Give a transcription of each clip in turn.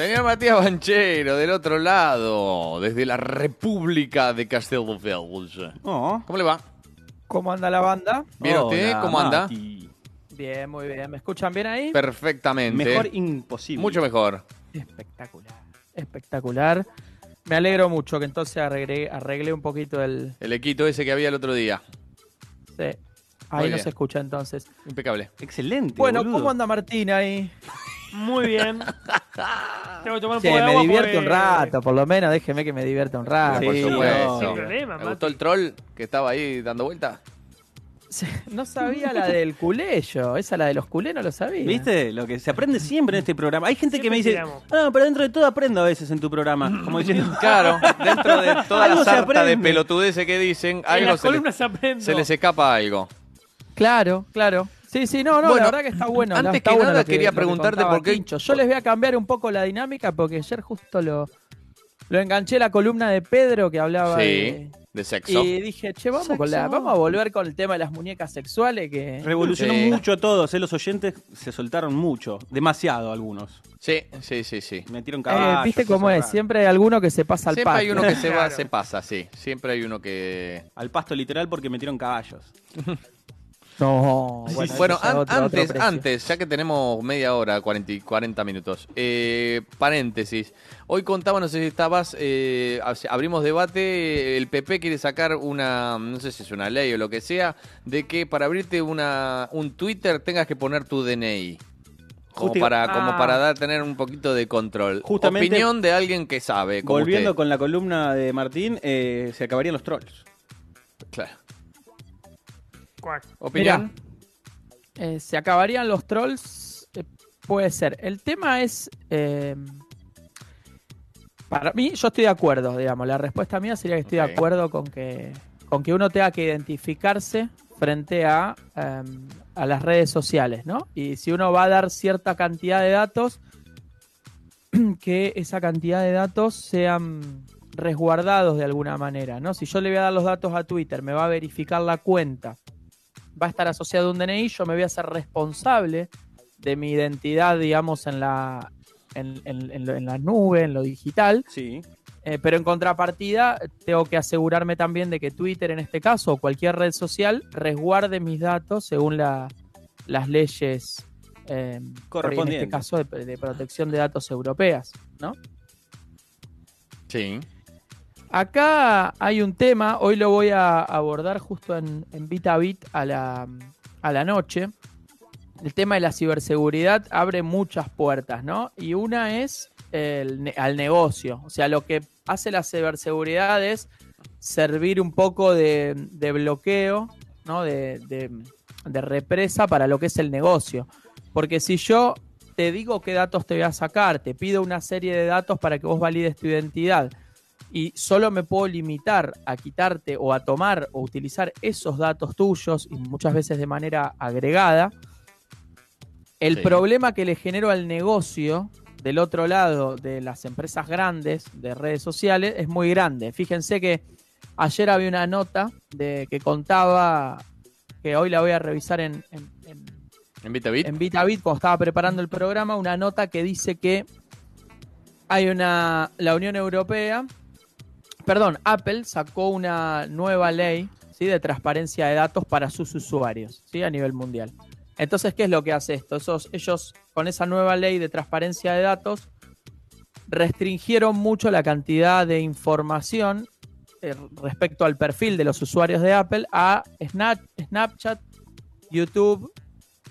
Señor Matías Banchero, del otro lado, desde la República de Castelldefels. Oh, ¿Cómo le va? ¿Cómo anda la banda? ¿Bien usted? ¿Cómo anda? Mati. Bien, muy bien. ¿Me escuchan bien ahí? Perfectamente. Mejor imposible. Mucho mejor. Espectacular. Espectacular. Me alegro mucho que entonces arreglé, arreglé un poquito el... El equito ese que había el otro día. sí. Ahí no se escucha entonces. Impecable. Excelente. Bueno, boludo. ¿cómo anda Martín ahí? Muy bien. Tengo que tomar un Sí, poco de me agua divierte porque- un rato, por lo menos déjeme que me divierta un rato. Sí, por supuesto. sin problema, ¿Me Mati. gustó el troll que estaba ahí dando vuelta? No sabía la del culé yo. Esa la de los culés no lo sabía. ¿Viste? Lo que se aprende siempre en este programa. Hay gente que me dice, no, pero dentro de todo aprendo a veces en tu programa. Como diciendo, Claro, dentro de toda la sarta de pelotudeces que dicen, En algo las se, le- columnas aprendo. se les escapa algo. Claro, claro. Sí, sí, no, no, Bueno, la verdad que está bueno. antes está que bueno nada quería preguntarte por qué- Tincho. Yo les voy a cambiar un poco la dinámica porque ayer justo lo, lo enganché la columna de Pedro que hablaba Sí, de... de sexo. Y dije, che, vamos, con la, vamos a volver con el tema de las muñecas sexuales que... revolucionó Sí. mucho a todos. ¿eh? Los oyentes se soltaron mucho. Demasiado algunos. Sí, sí, sí, sí. Metieron Eh, caballos. ¿Viste cómo es? Siempre hay alguno que se pasa al Siempre hay uno que se va, Claro. se pasa, sí. Siempre hay uno que... Al pasto literal porque metieron caballos. No, Bueno, an- otro- antes, antes, ya que tenemos media hora, 40, y 40 minutos. eh, paréntesis. Hoy contaba, no sé si estabas, eh, ab- abrimos debate, el PP quiere sacar una, no sé si es una ley o lo que sea, de que para abrirte una, un Twitter tengas que poner tu DNI. Como Justi- para, como Ah. para dar, tener un poquito de control. Justamente- Opinión de alguien que sabe. Como Volviendo usted. con la columna de Martín, eh, se acabarían los trolls. Claro. ¿Opinión? Eh, se acabarían los trolls, eh, puede ser. El tema es, eh, para mí, yo estoy de acuerdo, digamos. La respuesta mía sería que estoy de acuerdo con que, con que uno tenga que identificarse frente a, eh, a las redes sociales, ¿no? Y si uno va a dar cierta cantidad de datos, que esa cantidad de datos sean resguardados de alguna manera, ¿no? Si yo le voy a dar los datos a Twitter, me va a verificar la cuenta, va a estar asociado a un DNI, yo me voy a hacer responsable de mi identidad, digamos, en la, en, en- en lo- en la nube, en lo digital, Sí. eh, pero en contrapartida tengo que asegurarme también de que Twitter en este caso o cualquier red social resguarde mis datos según la- las leyes eh, en este caso de, de protección de datos europeas, ¿no? Sí. Acá hay un tema, hoy lo voy a abordar justo en, en a a la, a la noche. El tema de la ciberseguridad abre muchas puertas, ¿no? Y una es el al negocio. O sea, lo que hace la ciberseguridad es servir un poco de, de bloqueo, ¿no? De, de- de represa para lo que es el negocio. Porque si yo te digo qué datos te voy a sacar, te pido una serie de datos para que vos valides tu identidad y solo me puedo limitar a quitarte o a tomar o utilizar esos datos tuyos y muchas veces de manera agregada, el Sí. problema que le genero al negocio del otro lado de las empresas grandes de redes sociales es muy grande. Fíjense que ayer había una nota de que contaba, que hoy la voy a revisar en, en, en, ¿En Vitabit? en Vitabit cuando estaba preparando el programa, una nota que dice que hay una, la Unión Europea, perdón, Apple sacó una nueva ley ¿sí? de transparencia de datos para sus usuarios ¿sí? a nivel mundial. Entonces, ¿qué es lo que hace esto? Esos, ellos, con esa nueva ley de transparencia de datos, restringieron mucho la cantidad de información eh, respecto al perfil de los usuarios de Apple a Snap- Snapchat, YouTube,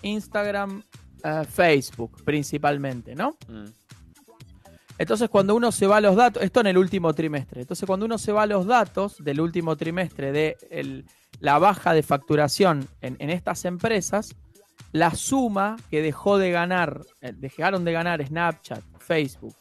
Instagram, eh, Facebook principalmente, ¿no? Mm. Entonces, cuando uno se va a los datos, esto en el último trimestre, entonces cuando uno se va a los datos del último trimestre de el- la baja de facturación en, en estas empresas, la suma que dejó de ganar, eh, dejaron de ganar Snapchat, Facebook,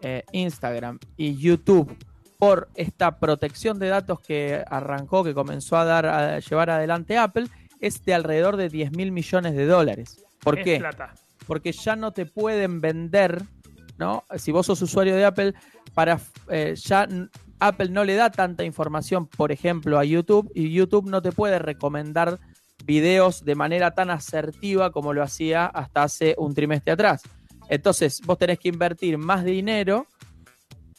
eh, Instagram y YouTube por esta protección de datos que arrancó, que comenzó a dar a llevar adelante Apple, es de alrededor de 10 mil millones de dólares. ¿Por Es qué? plata. porque ya no te pueden vender, ¿no? Si vos sos usuario de Apple, para eh, ya Apple no le da tanta información, por ejemplo, a YouTube, y YouTube no te puede recomendar videos de manera tan asertiva como lo hacía hasta hace un trimestre atrás. Entonces, vos tenés que invertir más dinero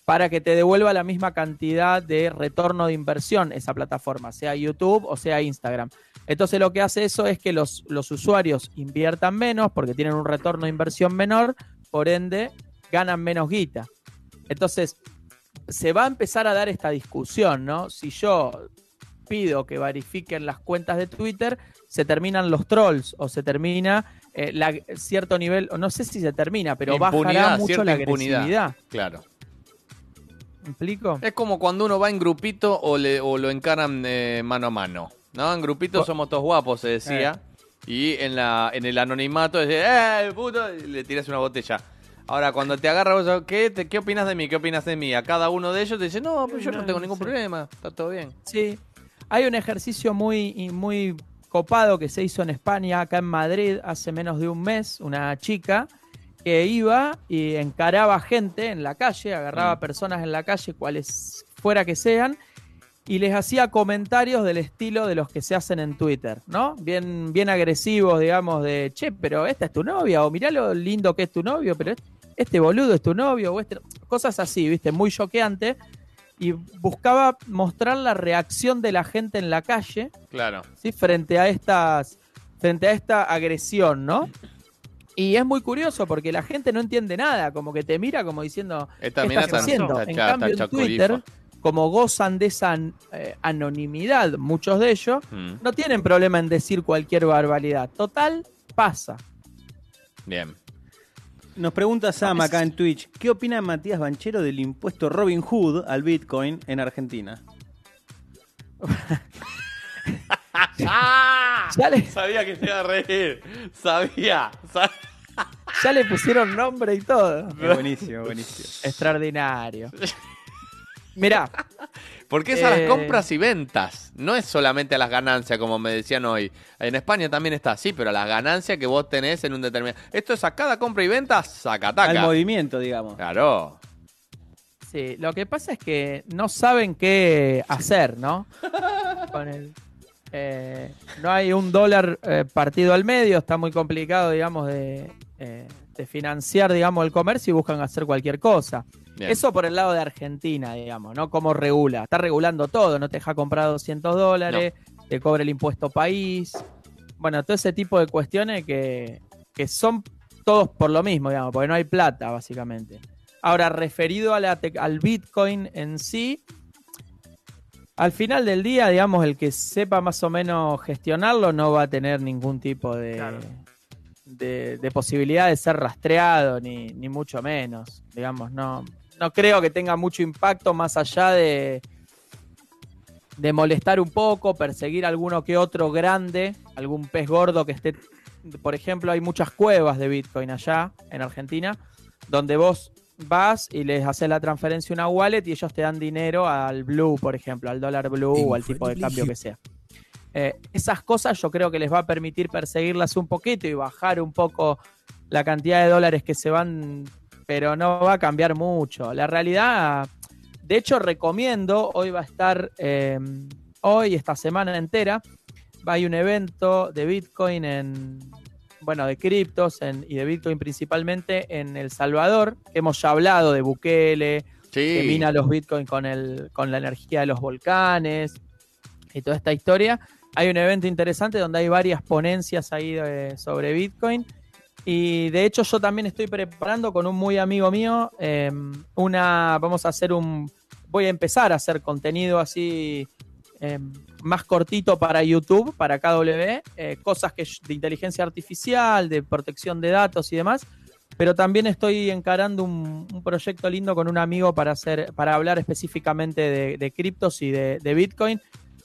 para que te devuelva la misma cantidad de retorno de inversión esa plataforma, sea YouTube o sea Instagram. Entonces lo que hace eso es que los, los usuarios inviertan menos porque tienen un retorno de inversión menor, por ende ganan menos guita. Entonces se va a empezar a dar esta discusión, ¿no? Si yo pido que verifiquen las cuentas de Twitter, se terminan los trolls o se termina eh, la, cierto nivel, o no sé si se termina, pero bajará mucho cierta la impunidad. agresividad. Claro. ¿Me explico? Es como cuando uno va en grupito o, le, o lo encaran eh, mano a mano. ¿No? En grupito somos todos guapos, se decía. Y en, la, en el anonimato decía, ¡eh, puto! Y le tiras una botella. Ahora, cuando te agarra vos, ¿qué, te, ¿qué opinas de mí? ¿Qué opinas de mí? A cada uno de ellos te dice, no, pero yo no tengo ningún Sí. problema, está todo bien. Sí, hay un ejercicio muy, muy copado que se hizo en España, acá en Madrid, hace menos de un mes, una chica que iba y encaraba gente en la calle, agarraba Mm. personas en la calle, cuales fuera que sean, y les hacía comentarios del estilo de los que se hacen en Twitter, ¿no? Bien, bien agresivos, digamos, de, che, pero esta es tu novia, o mirá lo lindo que es tu novio, pero este, este boludo es tu novio, o este... cosas así, ¿viste? Muy choqueante. Y buscaba mostrar la reacción de la gente en la calle, Claro. ¿sí? Frente a estas, frente a esta agresión, ¿no? Y es muy curioso porque la gente no entiende nada, como que te mira como diciendo, Esta ¿qué estás haciendo? En cambio, en Twitter, como gozan de esa eh, anonimidad, muchos de ellos, Mm, no tienen problema en decir cualquier barbaridad. Total, pasa. Bien. Nos pregunta Sam acá en Twitch, ¿qué opina Matías Banchero del impuesto Robin Hood al Bitcoin en Argentina? Ya le, Sabía que se iba a reír. Sabía. Ya le pusieron nombre y todo. Es buenísimo, buenísimo. Extraordinario. Mirá, Porque es a las Eh. compras y ventas. No es solamente a las ganancias, como me decían hoy. En España también está así, pero a las ganancias que vos tenés en un determinado. Esto es a cada compra y venta, Al sacataca. movimiento, digamos. Claro. Sí, lo que pasa es que no saben qué hacer, ¿no? Con el, eh, no hay un dólar eh, partido al medio, está muy complicado, digamos, de, eh, de financiar, digamos, el comercio y buscan hacer cualquier cosa. Bien. Eso por el lado de Argentina, digamos, ¿no? Cómo regula. Está regulando todo, no te deja comprar 200 dólares, te cobra el impuesto país. Bueno, todo ese tipo de cuestiones que, que son todos por lo mismo, digamos, porque no hay plata, básicamente. Ahora, referido a la tec- al Bitcoin en sí, al final del día, digamos, el que sepa más o menos gestionarlo no va a tener ningún tipo de, Claro. De, de posibilidad de ser rastreado, ni, ni mucho menos. Digamos, no, no creo que tenga mucho impacto más allá de, de molestar un poco, perseguir alguno que otro grande, algún pez gordo que esté. Por ejemplo, hay muchas cuevas de Bitcoin allá en Argentina, donde vos vas y les haces la transferencia a una wallet y ellos te dan dinero al blue, por ejemplo, al dólar blue o al tipo de cambio que sea. Eh, esas cosas yo creo que les va a permitir perseguirlas un poquito y bajar un poco la cantidad de dólares que se van, pero no va a cambiar mucho. La realidad, de hecho, recomiendo, hoy va a estar, eh, hoy, esta semana entera, va a hay un evento de Bitcoin en, bueno, de criptos en- y de Bitcoin principalmente en El Salvador, que hemos ya hablado de Bukele, que mina los Bitcoin con, el, con la energía de los volcanes y toda esta historia. Hay un evento interesante donde hay varias ponencias ahí de- sobre Bitcoin. Y de hecho yo también estoy preparando con un muy amigo mío eh, una, vamos a hacer un, voy a empezar a hacer contenido así eh, más cortito para YouTube, para KW, eh, cosas que de inteligencia artificial, de protección de datos y demás. Pero también estoy encarando un, proyecto lindo con un amigo para hacer, para hablar específicamente de, criptos y de Bitcoin,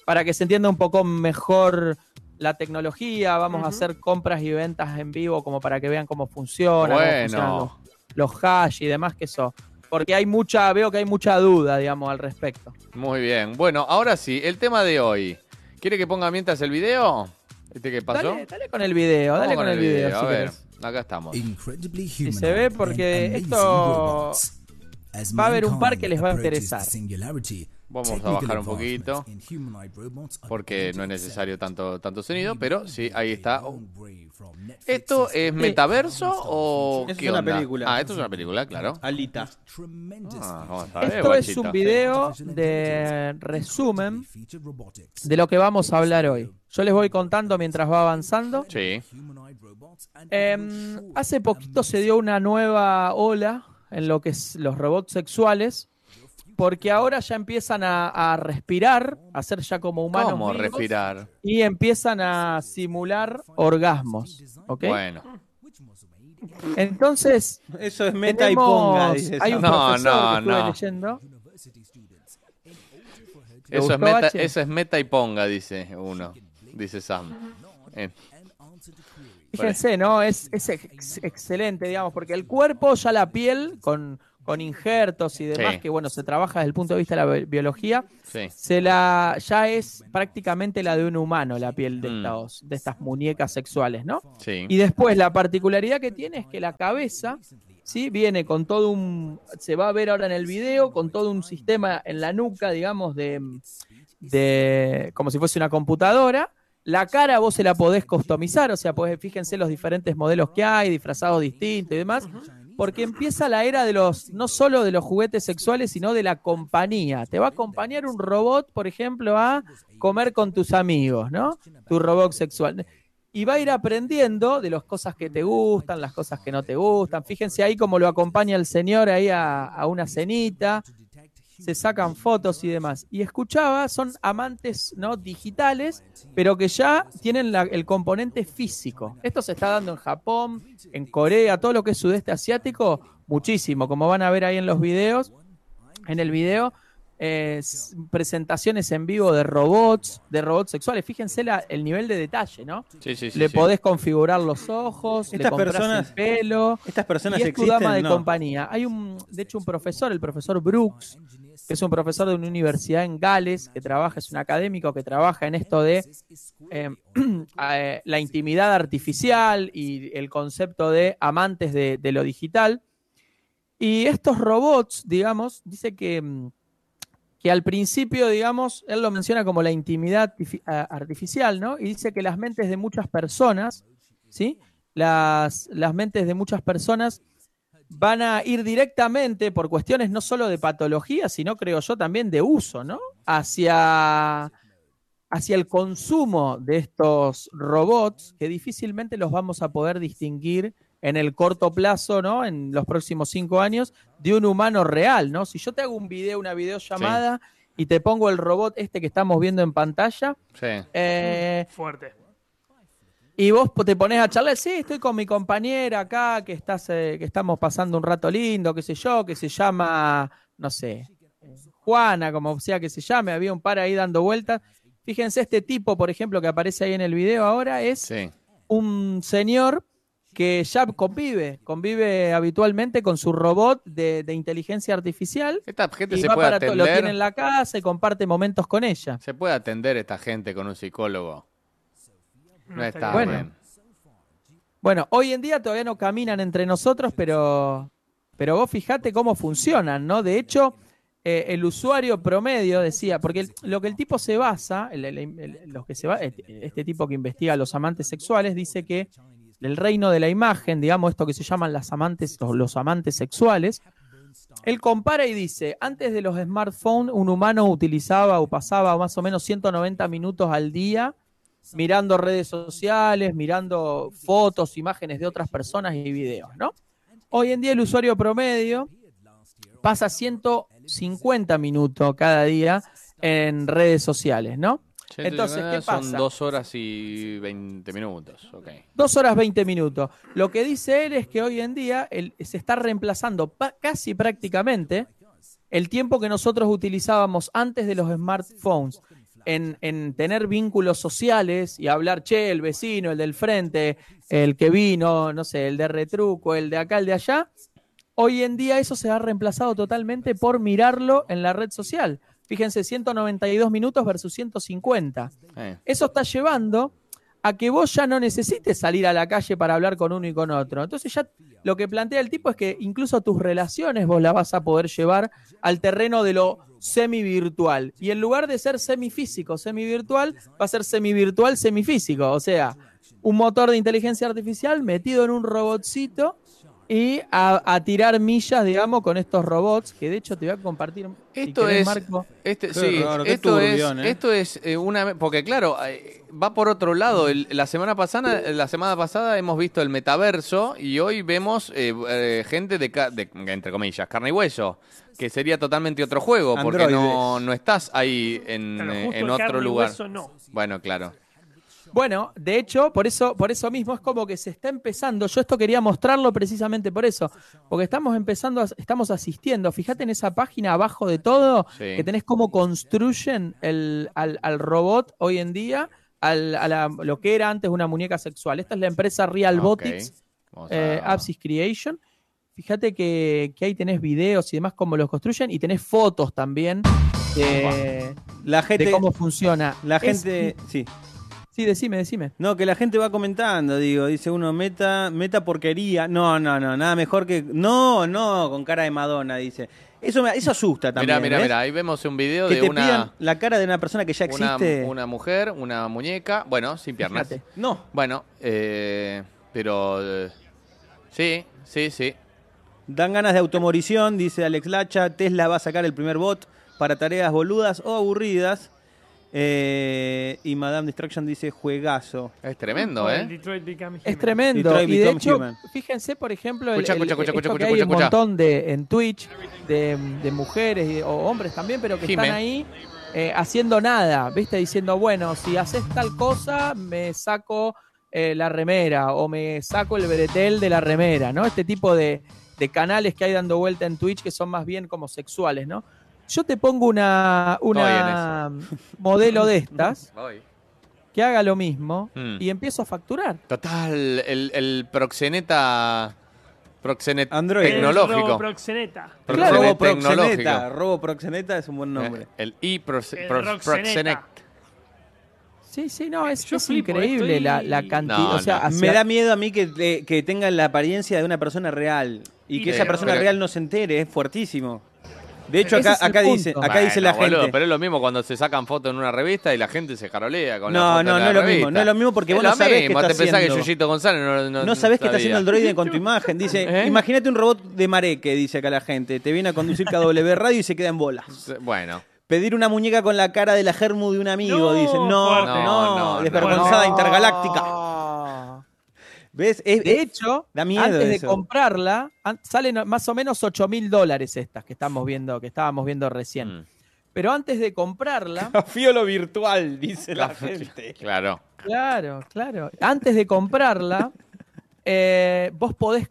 para que se entienda un poco mejor la tecnología. Vamos a hacer compras y ventas en vivo como para que vean cómo funciona, cómo funcionan los, hash y demás que eso. porque hay mucha, veo que hay mucha duda, digamos, al respecto. Muy bien. Bueno, ahora sí, el tema de hoy. ¿Quiere que ponga mientras el video? ¿Este que pasó? Dale, dale con el video, dale con el video, A si ver, querés. acá estamos. Incredibly se ve porque esto va a haber un par que les va a interesar. Vamos a bajar un poquito, Porque no es necesario tanto, tanto sonido, pero sí, ahí está. ¿Esto es metaverso o Es qué una onda? película. Ah, esto es una película, claro. Alita. Ah, vamos a ver, Esto es un video de resumen de lo que vamos a hablar hoy. Yo les voy contando mientras va avanzando. Sí. Em, hace poquito se dio una nueva ola en lo que es los robots sexuales, porque ahora ya empiezan a, a respirar, a ser ya como humanos ¿Cómo vivos, respirar? y empiezan a simular orgasmos, ¿ok? Bueno. Entonces Eso es meta y ponga, dice hay un No, profesor no, que estuve no. leyendo. ¿Te Eso es, meta, eso es meta y ponga, dice uno. Dice Sam. Eh, Fíjense, ¿no? Es, es ex- excelente, digamos, porque el cuerpo, ya la piel, con, con injertos y demás, Sí. que bueno, se trabaja desde el punto de vista de la bi- biología, sí. se la ya es prácticamente la de un humano, la piel de, Mm. estos, de estas muñecas sexuales, ¿no? Sí. Y después la particularidad que tiene es que la cabeza, ¿sí? Viene con todo un, se va a ver ahora en el video, con todo un sistema en la nuca, digamos, de, de como si fuese una computadora. La cara vos se la podés customizar, o sea, pues fíjense los diferentes modelos que hay, disfrazados distintos y demás, porque empieza la era de los, no solo de los juguetes sexuales, sino de la compañía. Te va a acompañar un robot, por ejemplo, a comer con tus amigos, ¿no? Tu robot sexual. Y va a ir aprendiendo de las cosas que te gustan, las cosas que no te gustan. Fíjense ahí cómo lo acompaña el señor ahí a, a una cenita, se sacan fotos y demás. Y escuchaba, son amantes no digitales, pero que ya tienen la- el componente físico. Esto se está dando en Japón, en Corea, todo lo que es sudeste asiático, muchísimo, como van a ver ahí en los videos, en el video. Eh, presentaciones en vivo de robots, de robots sexuales. Fíjense la- el nivel de detalle, ¿no? Sí, sí, sí. le sí. podés configurar los ojos, le Estas comprás personas- el pelo. Estas personas y es tu dama de ¿no? compañía. Hay un, de hecho, un profesor, el profesor Brooks, que es un profesor de una universidad en Gales, que trabaja, es un académico que trabaja en esto de eh, eh, la intimidad artificial y el concepto de amantes de, de lo digital. Y estos robots, digamos, dice que, mm, que al principio, digamos, él lo menciona como la intimidad artificial, ¿no? Y dice que las mentes de muchas personas, ¿sí? Las, las mentes de muchas personas van a ir directamente por cuestiones no solo de patología, sino creo yo también de uso, ¿no? Hacia, hacia el consumo de estos robots que difícilmente los vamos a poder distinguir en el corto plazo, ¿no? En los próximos cinco años, de un humano real, ¿no? Si yo te hago un video, una videollamada y te pongo el robot este que estamos viendo en pantalla, Sí. eh, Fuerte. y vos te pones a charlar, sí, estoy con mi compañera acá, que estás, eh, que estamos pasando un rato lindo, qué sé yo, que se llama, no sé, Juana, como sea que se llame, había un par ahí dando vueltas. Fíjense, este tipo, por ejemplo, que aparece ahí en el video ahora, es Sí. un señor que ya convive, convive habitualmente con su robot de, de inteligencia artificial Esta gente y se va puede para todo, lo tiene en atender. la casa y comparte momentos con ella. Se puede atender esta gente con un psicólogo. No está Bueno. bien. Bueno, hoy en día todavía no caminan entre nosotros, pero, pero vos fijate cómo funcionan, ¿no? De hecho, eh, el usuario promedio decía, porque el- lo que el tipo se basa, el- el- el- los que se va, este, este tipo que investiga a los amantes sexuales, dice que el reino de la imagen, digamos esto que se llaman las amantes, los, los amantes sexuales, él compara y dice, antes de los smartphones, un humano utilizaba o pasaba más o menos 190 minutos al día mirando redes sociales, mirando fotos, imágenes de otras personas y videos, ¿no? Hoy en día el usuario promedio pasa 150 minutos cada día en redes sociales, ¿no? Entonces, ¿qué Son pasa? dos horas y 20 minutos. Ok. Dos horas 20 minutos. Lo que dice él es que hoy en día él- se está reemplazando casi prácticamente el tiempo que nosotros utilizábamos antes de los smartphones en, en tener vínculos sociales y hablar, che, el vecino, el del frente, el que vino, no sé, el de retruco, el de acá, el de allá. hoy en día eso se ha reemplazado totalmente por mirarlo en la red social. Fíjense, 192 minutos versus 150. Eh. Eso está llevando a que vos ya no necesites salir a la calle para hablar con uno y con otro. Entonces ya lo que plantea el tipo es que incluso tus relaciones vos las vas a poder llevar al terreno de lo semi-virtual. Y en lugar de ser semifísico, semi-virtual, va a ser semi-virtual, semifísico. O sea, un motor de inteligencia artificial metido en un robotcito y a, a tirar millas, digamos, con estos robots, que de hecho te voy a compartir. si Esto querés, es, Marco. este, Qué sí, raro, qué esto es, ¿eh? esto es eh, una, porque claro, eh, va por otro lado. El- la semana pasada, la semana pasada hemos visto el metaverso y hoy vemos eh, eh, gente de, ca- de, entre comillas, carne y hueso, que sería totalmente otro juego, porque no, Androides. no estás ahí en, Claro, eh, justo en el otro carne y lugar. hueso no. Bueno, claro. Bueno, de hecho, por eso, por eso mismo es como que se está empezando. Yo esto quería mostrarlo precisamente por eso, porque estamos empezando, a- estamos asistiendo. Fíjate en esa página abajo de todo Sí. que tenés cómo construyen el, al, al robot hoy en día, al- a la- lo que era antes una muñeca sexual. Esta es la empresa. Vamos a- eh, Apsis Creation. Fíjate que, que ahí tenés videos y demás cómo los construyen y tenés fotos también de, La gente, de cómo funciona. la Es- gente, sí. Sí, decime, decime. No, que la gente va comentando, digo, dice uno, meta, meta porquería. No, no, no, nada mejor que. No, no, con cara de Madonna, dice. Eso, me- eso asusta también. Mira, mira, ¿ves? mira, ahí vemos un video Que de te una, pidan la cara de una persona que ya una, existe. una mujer, una muñeca, bueno, sin piernas. Fíjate. No, Bueno, eh, pero eh, sí, sí, sí. dan ganas de automorición, dice Alex Lacha. Tesla va a sacar el primer bot para tareas boludas o aburridas. Eh, y Madame Distraction dice juegazo. Es tremendo, O el ¿eh? Detroit Become Es tremendo. Detroit Y de hecho, Human. fíjense, por ejemplo, el, Escucha, el- escucha, escucha, esto escucha, que hay escucha, un montón de en Twitch de, de mujeres y- o hombres también, pero que Jime. están ahí eh, haciendo nada, ¿viste? Diciendo, bueno, si haces tal cosa, me saco eh, la remera o me saco el bretel de la remera, ¿no? Este tipo de, de canales que hay dando vuelta en Twitch que son más bien como sexuales, ¿no? Yo te pongo una, una modelo de estas que haga lo mismo Hmm. y empiezo a facturar. Total, el, el proxeneta, proxenet Android. El tecnológico. roboproxeneta. Pro- Claro. Robo tecnológico. Proxeneta. Robo Proxeneta es un buen nombre. Eh, El i El Roxeneta. Sí, sí, no, es, Yo es flipo, increíble estoy- la, la cantidad. No, o sea, no. hacia- Me da miedo a mí que, eh, que tengan la apariencia de una persona real y que Sí, esa persona pero- real no se entere, es fuertísimo. De hecho, acá, acá dice, acá Bueno, dice la boludo, gente. Pero es lo mismo cuando se sacan fotos en una revista y la gente se jarolea con la No, foto no, la no es lo mismo, no es lo mismo porque Es vos no sabés qué está te pensás haciendo. que Yuyito González no, no, No sabés qué está haciendo el droide con tu imagen. Dice, ¿Eh? imagínate un robot de mareque, dice acá la gente. Te viene a conducir KW Radio y se queda en bolas. Bueno, Pedir una muñeca con la cara de la germu de un amigo, No, dice. No, no, No, no, desvergonzada no. intergaláctica. ¿Ves? Es- De es- hecho, da miedo antes de eso. comprarla, an- salen más o menos 8 mil dólares estas que estamos viendo, que estábamos viendo recién. Mm. Pero antes de comprarla, lo virtual, dice la gente. claro. claro, claro. Antes de comprarla, eh, vos podés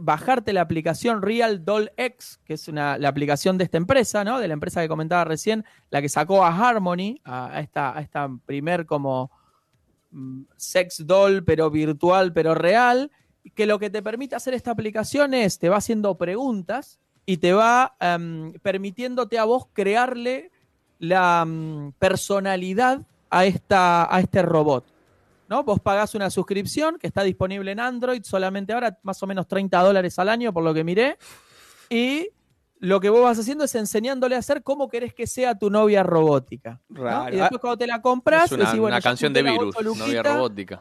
bajarte la aplicación Real Doll X, que es una, la aplicación de esta empresa, ¿no? De la empresa que comentaba recién, la que sacó a Harmony, a, a esta, a esta primer como sex doll, pero virtual, pero real, que lo que te permite hacer esta aplicación es, te va haciendo preguntas y te va em, permitiéndote a vos crearle la mm, personalidad a, esta, a este robot. ¿no? Vos pagás una suscripción que está disponible en Android solamente ahora, más o menos 30 dólares al año, por lo que miré. Y lo que vos vas haciendo es enseñándole a hacer cómo querés que sea tu novia robótica. ¿no? Raro. Y después cuando te la compras, Es una, decís, bueno, una canción de virus, novia robótica.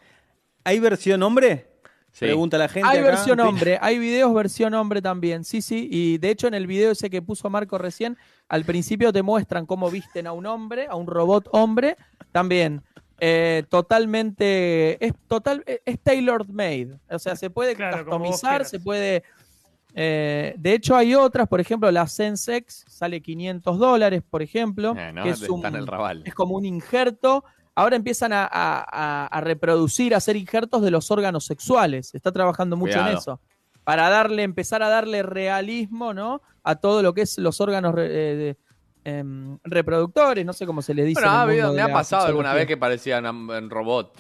¿Hay versión hombre? Sí. Pregunta la gente. Hay acá. versión hombre, hay videos versión hombre también, sí, sí, y de hecho en el video ese que puso Marco recién, al principio te muestran cómo visten a un hombre, a un robot hombre, también eh, totalmente, es total, es tailor made, o sea, se puede Claro, customizar, se puede, eh, de hecho hay otras, por ejemplo, la Sensex sale 500 dólares, por ejemplo, Eh, ¿no? que es, el un, rabal. es como un injerto. Ahora empiezan a, a- a- a reproducir, a hacer injertos de los órganos sexuales. Se está trabajando mucho en eso. Para darle, empezar a darle realismo, ¿no? A todo lo que es los órganos eh, de- em, reproductores, no sé cómo se le dice. Bueno, ha habido- me ha pasado alguna vez que parecían en robot,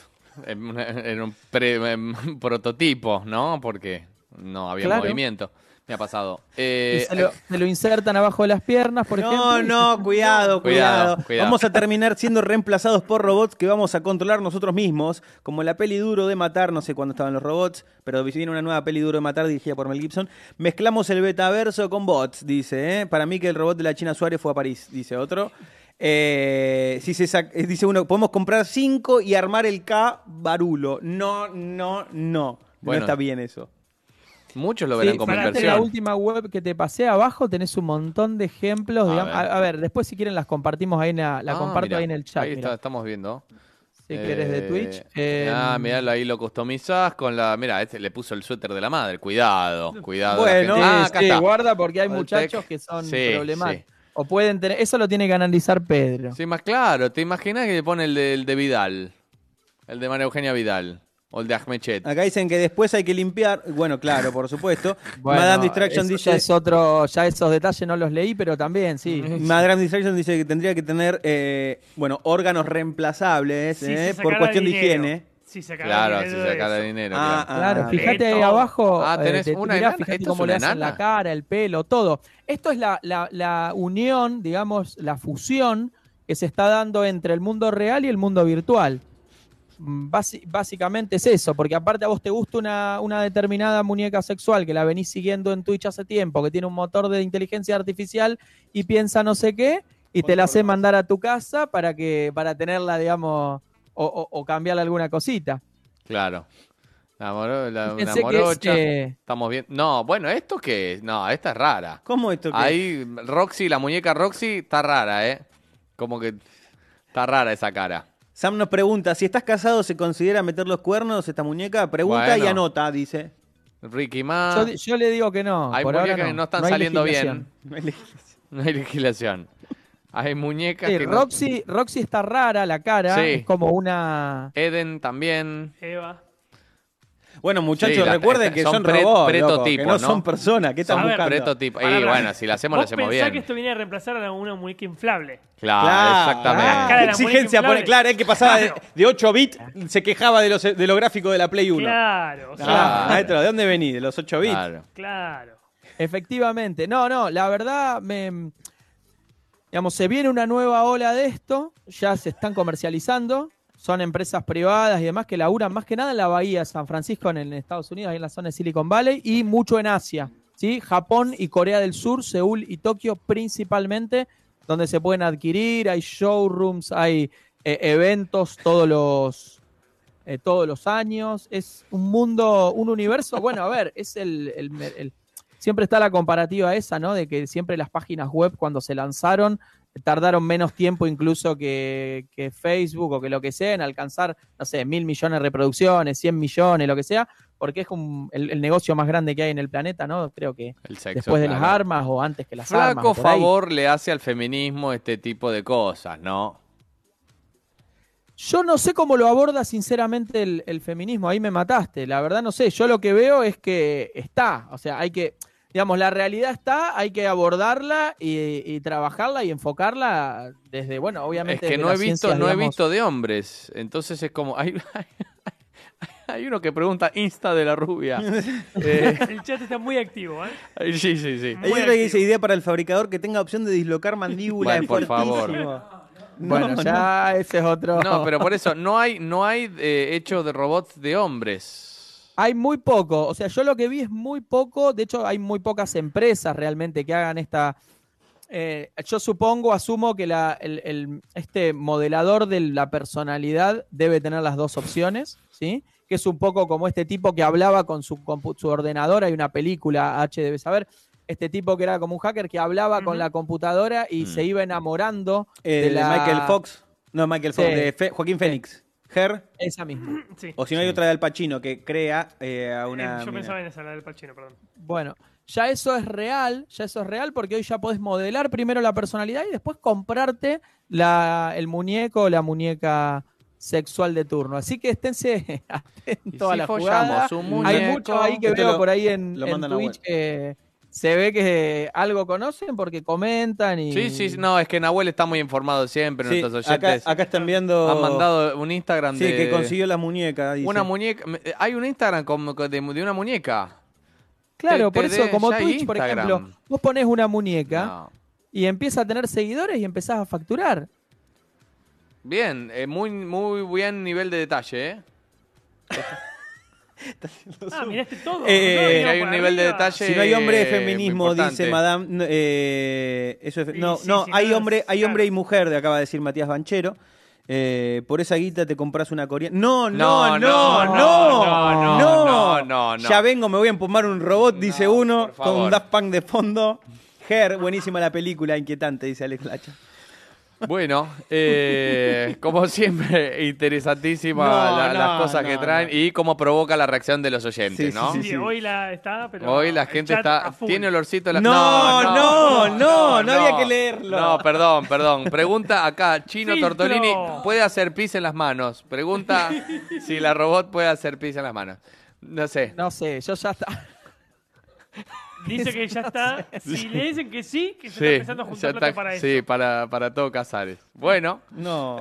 en, un pre- en prototipo, ¿no? Porque no había Claro. movimiento. Me ha pasado. Y Eh, se, lo, se lo insertan abajo de las piernas, por no, ejemplo. y- no, cuidado, Cuidado. Vamos a terminar siendo reemplazados por robots que vamos a controlar nosotros mismos, como la peli Duro de Matar, no sé cuándo estaban los robots, pero viene una nueva peli Duro de Matar dirigida por Mel Gibson. Mezclamos el betaverso con bots, dice, ¿eh? Para mí que el robot de la China Suárez fue a París, dice otro. Eh, si se eh, dice uno, podemos comprar cinco y armar el K barulo. No, no, no. Bueno. no está bien eso. Muchos lo Sí, verán como fíjate inversión. la última web que te pasé abajo, tenés un montón de ejemplos. A digamos. Ver. a ver, después si quieren las compartimos ahí en la, la Ah, comparto mirá, ahí en el chat. Ahí está, estamos viendo. si querés de Eh, Twitch. Eh, ah, mirá, ahí lo customizás con la. Mira, este le puso el suéter de la madre. Cuidado, cuidado. Bueno. gente- Sí, Ah, acá sí, está. guarda porque hay muchachos que son Sí, problemáticos. sí. O pueden tener, eso lo tiene que analizar Pedro. Sí, más claro. ¿Te imaginas que le pone el de, el de Vidal? El de María Eugenia Vidal. O el de Ahmechet. Acá dicen que después hay que limpiar. Bueno, claro, por supuesto. Bueno, Madame Distraction eso dice. ya es otro, ya esos detalles no los leí, pero también sí. Madame Distraction dice que tendría que tener, eh, bueno, órganos reemplazables eh, se por cuestión de higiene. Si sacara Claro, si sacara dinero. Ah, claro. Claro, Ah, fíjate ahí abajo, Ah, eh, tenés te una fíjate ¿Esto es cómo le hacen la cara, el pelo, todo. Esto es la, la- la unión, digamos, la fusión que se está dando entre el mundo real y el mundo virtual. Mm, basi- básicamente es eso, porque aparte a vos te gusta una, una determinada muñeca sexual que la venís siguiendo en Twitch hace tiempo, que tiene un motor de inteligencia artificial y piensa no sé qué, y te la hace mandar a tu casa para que para tenerla, digamos, o, o- o cambiarle alguna cosita. Claro. La moro- la- una que es, morocha. eh, Estamos bien. No, bueno, ¿esto qué es? No, esta es rara. ¿Cómo esto que Ahí, Roxy, la muñeca Roxy, está rara, ¿eh? Como que está rara esa cara. Sam nos pregunta, si estás casado, ¿se considera meter los cuernos esta muñeca? Pregunta y anota, dice. Ricky Ma. Yo, yo le digo que no. hay por ahora muñecas que no están saliendo bien. No hay legislación. Hay muñecas Sí, que no- Roxy, Roxy está rara la cara, Sí. es como una... Eden también. Eva. Bueno, muchachos, Sí, recuerden que son son, pre- robots, loco, que no, ¿no? son personas. ¿Qué están ver, buscando? Prototipo. Pará, Y bueno, si la hacemos, la hacemos bien. que esto viene a reemplazar a una muñeca inflable. Claro, Claro, exactamente. La cara ¿Qué de la exigencia pone? Claro, el que pasaba de, Claro. de 8 bits se quejaba de, los, de lo gráfico de la Play 1. Claro, o sea, Ah, maestro, ¿de dónde venís? ¿De los 8 bits? Claro. claro. Efectivamente. No, no, la verdad, me, digamos, se viene una nueva ola de esto, ya se están comercializando, son empresas privadas y demás que laburan más que nada en la bahía de San Francisco, en, en Estados Unidos, en la zona de Silicon Valley, y mucho en Asia, ¿sí? Japón y Corea del Sur, Seúl y Tokio principalmente, donde se pueden adquirir, hay showrooms, hay eh, eventos todos los... eh, todos los años, es un mundo, un universo, bueno, a ver, es el- el- el, siempre está la comparativa esa, ¿no? De que siempre las páginas web cuando se lanzaron tardaron menos tiempo incluso que, que Facebook o que lo que sea en alcanzar, no sé, mil millones de reproducciones, 100 millones, lo que sea, porque es un- el, el negocio más grande que hay en el planeta, ¿no? Creo que El sexo. después de claro. las armas o antes que las armas. Flaco ahí. favor le hace al feminismo este tipo de cosas, ¿no? Yo no sé cómo lo aborda sinceramente el, el feminismo, ahí me mataste, la verdad no sé, yo lo que veo es que está, o sea, hay que, digamos, la realidad está, hay que abordarla y, y trabajarla y enfocarla desde, bueno, Es obviamente... que desde no he visto, ciencias, no he visto de hombres. Entonces es como. Hay, hay uno que pregunta Insta de la rubia. Eh, El chat está muy activo, ¿eh? sí, sí, sí. Hay otra que dice idea para el fabricador que tenga opción de dislocar mandíbula. Bueno, es por favor. No, Bueno, no. ya ese es otro... No, pero por eso, no hay, no hay eh, hecho de robots de hombres. Hay muy poco, o sea, yo lo que vi es muy poco, de hecho hay muy pocas empresas realmente que hagan esta... eh, yo supongo, asumo que la, el- el- este modelador de la personalidad debe tener las dos opciones, ¿sí? Que es un poco como este tipo que hablaba con su, compu- su ordenador, hay una película, H debe saber, este tipo que era como un hacker que hablaba con la computadora y Mm. se iba enamorando Eh, de de la- Michael Fox. No, Michael Fox, Sí. de Fe- Joaquín Fénix. Her. Esa misma. Sí. O si no hay otra de Al Pacino que crea eh, a Eh, una. yo mina. pensaba en esa, la del Pachino, perdón. Bueno, ya eso es real, ya eso es real porque hoy ya podés modelar primero la personalidad y después comprarte la, el muñeco o la muñeca sexual de turno. Así que esténse atentos Y a si la jugada. un Hay muchos ahí que veo lo- por ahí en, Twitch que se ve que algo conocen porque comentan y... Sí, sí, no, es que Nahuel está muy informado siempre, Sí, nuestros oyentes. acá están viendo. Han mandado un Instagram Sí, de. que consiguió la muñeca. dice. Una muñeca. me- Hay un Instagram como que de, de una muñeca. Claro, Te- por te eso, de- como Twitch, por ejemplo, vos pones una muñeca No. y empieza a tener seguidores y empezás a facturar. Bien, eh, muy, muy buen nivel de detalle, ¿eh? Ah, miraste todo. Eh, No, no, hay un nivel de detalle. Si no hay hombre, es eh, feminismo, importante. dice Madame. no, eh, eso es- Sí, no, sí, no, sí, hay no, hombre, hay claro. hombre y mujer, de acaba de decir Matías Banchero. Eh, por esa guita te compras una coreana. No, No, no, no, no, no, no, no, no, no, no. Ya vengo, me voy a empumar un robot, dice No, uno, con un Daft Punk de fondo. Her, buenísima la película, inquietante, dice Alex Lacha. Bueno, eh, como siempre, interesantísima No, la- no, las cosas no, que traen no. y cómo provoca la reacción de los oyentes, Sí, sí, ¿no? sí, Sí, hoy la está, pero. Hoy la gente está tiene olorcito a la No, no, no, no había que leerlo. No, perdón, perdón. Pregunta acá, Chino. Tortolini, ¿puede hacer pis en las manos? Pregunta si la robot puede hacer pis en las manos. No sé. No sé, yo ya está. Dice que ya está. Si le dicen que sí, que se Sí, está empezando a ya juntar está- plata para eso. sí, para, para todo Casares. Bueno, No,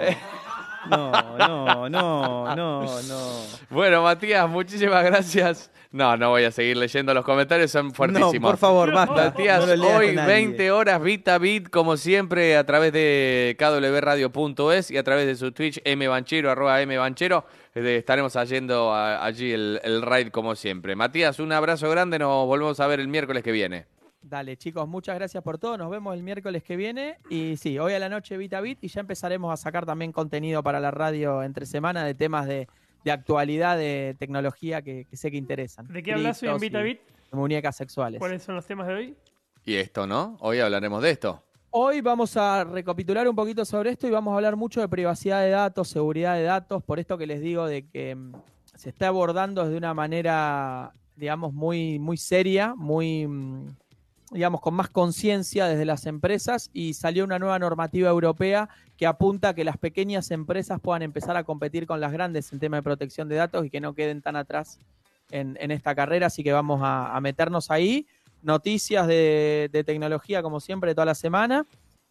no, no, no, no, no. bueno, Matías, muchísimas gracias. No, no voy a seguir leyendo los comentarios, son fuertísimos. No, por favor, basta. Matías, No lo leas hoy con nadie. 20 horas bit a bit, como siempre, a través de kwradio.es y a través de su Twitch, mbanchero, arroba mbanchero. Estaremos haciendo a- allí el, el raid como siempre. Matías, un abrazo grande, nos volvemos a ver el miércoles que viene. Dale, chicos, muchas gracias por todo. Nos vemos el miércoles que viene. Y sí, hoy a la noche Vita Bit y ya empezaremos a sacar también contenido para la radio entre semana de temas de, de actualidad, de tecnología que, que sé que interesan. ¿De qué hablas hoy en Vita Bit? Muñecas sexuales. ¿Cuáles son los temas de hoy? Y esto, ¿no? Hoy hablaremos de esto. Hoy vamos a recapitular un poquito sobre esto y vamos a hablar mucho de privacidad de datos, seguridad de datos, por esto que les digo de que mm, se está abordando de una manera, digamos, muy, muy seria, muy, mm, digamos, con más conciencia desde las empresas y salió una nueva normativa europea que apunta a que las pequeñas empresas puedan empezar a competir con las grandes en tema de protección de datos y que no queden tan atrás en, esta carrera, así que vamos a meternos ahí noticias de, de tecnología, como siempre, toda la semana,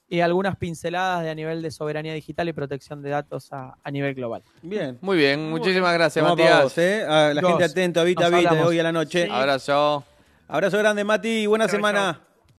y algunas pinceladas de a nivel de soberanía digital y protección de datos a, a nivel global. Bien. Muy bien, muchísimas gracias, Toma para Matías. vos, eh. A la gente atento, Vita nos Vita, hoy a la noche. Sí. Abrazo. Abrazo grande, Mati. Buena semana.